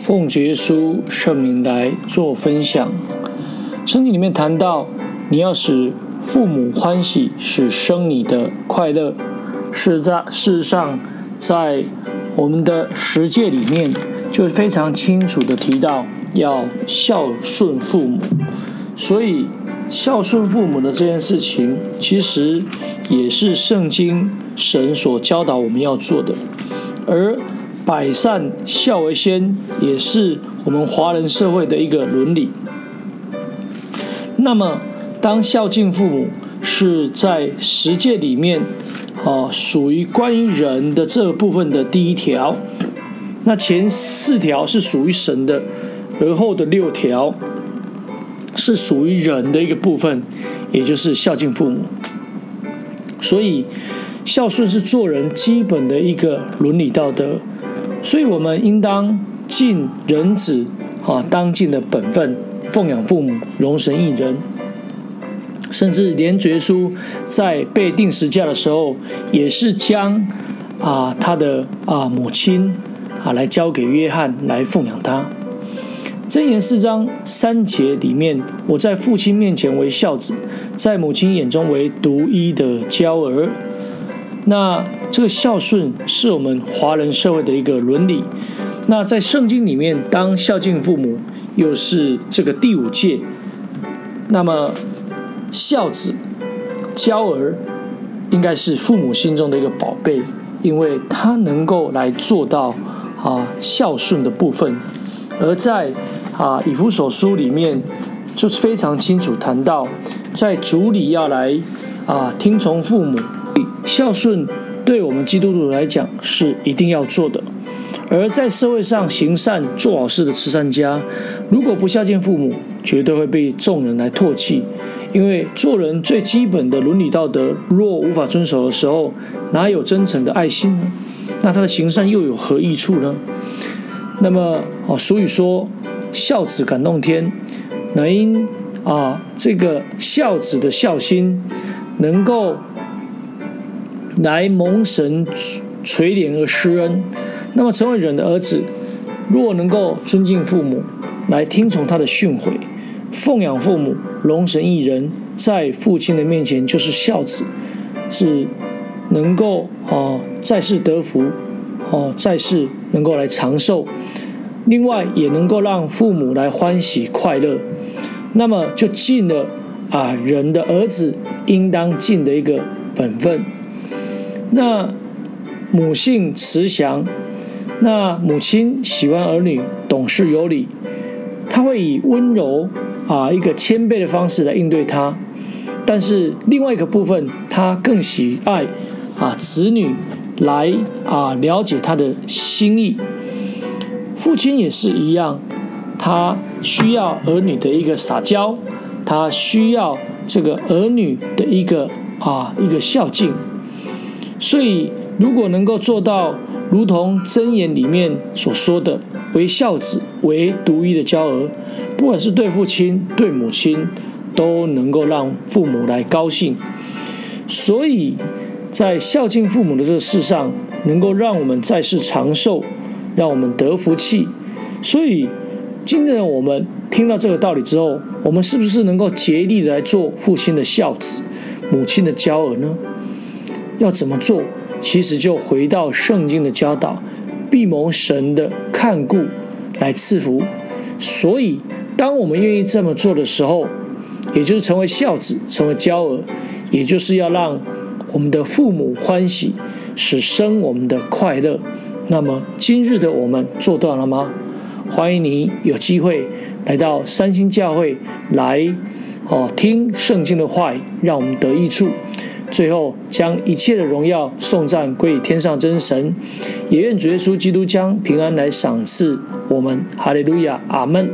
奉主耶稣圣名来做分享。圣经里面谈到，你要使父母欢喜，使生你的快乐。是在事实上，在我们的十诫里面，就非常清楚的提到要孝顺父母。所以，孝顺父母的这件事情，其实也是圣经神所教导我们要做的。而百善孝为先，也是我们华人社会的一个伦理。那么，当孝敬父母是在十诫里面，啊，属于关于人的这部分的第一条。那前四条是属于神的，而后的六条是属于人的一个部分，也就是孝敬父母。所以，孝顺是做人基本的一个伦理道德。所以我们应当尽人子啊当尽的本分，奉养父母，荣神一人。甚至连主耶稣在被钉十架的时候，也是将啊他的啊母亲啊来交给约翰来奉养他。箴言四章三节里面，我在父亲面前为孝子，在母亲眼中为独一的娇儿。那这个孝顺是我们华人社会的一个伦理。那在圣经里面，当孝敬父母又是这个第五戒。那么孝子、娇儿应该是父母心中的一个宝贝，因为他能够来做到啊孝顺的部分。而在啊以弗所书里面，就是非常清楚谈到，在主里要来啊听从父母。孝顺对我们基督徒来讲是一定要做的，而在社会上行善做好事的慈善家，如果不孝敬父母，绝对会被众人来唾弃。因为做人最基本的伦理道德，若无法遵守的时候，哪有真诚的爱心呢？那他的行善又有何益处呢？那么啊，所以说孝子感动天，能因啊这个孝子的孝心能够。来蒙神垂怜而施恩，那么成为人的儿子，若能够尊敬父母，来听从他的训诲，奉养父母，龙神一人，在父亲的面前就是孝子，是能够啊在世得福，哦在世能够来长寿，另外也能够让父母来欢喜快乐，那么就尽了啊人的儿子应当尽的一个本分。那母性慈祥，那母亲喜欢儿女懂事有礼，她会以温柔啊一个谦卑的方式来应对他。但是另外一个部分，她更喜爱啊子女来啊了解他的心意。父亲也是一样，他需要儿女的一个撒娇，他需要这个儿女的一个啊一个孝敬。所以，如果能够做到，如同箴言里面所说的，为孝子，为独一的娇儿，不管是对父亲、对母亲，都能够让父母来高兴。所以在孝敬父母的这个事上，能够让我们在世长寿，让我们得福气。所以，今天的我们听到这个道理之后，我们是不是能够竭力来做父亲的孝子，母亲的娇儿呢？要怎么做？其实就回到圣经的教导，必蒙神的看顾来赐福。所以，当我们愿意这么做的时候，也就是成为孝子，成为娇儿，也就是要让我们的父母欢喜，使生我们的快乐。那么，今日的我们做到了吗？欢迎你有机会来到三星教会来，哦，听圣经的话语，让我们得益处。最后，将一切的荣耀送赞归于天上真神，也愿主耶稣基督将平安来赏赐我们。哈利路亚，阿门。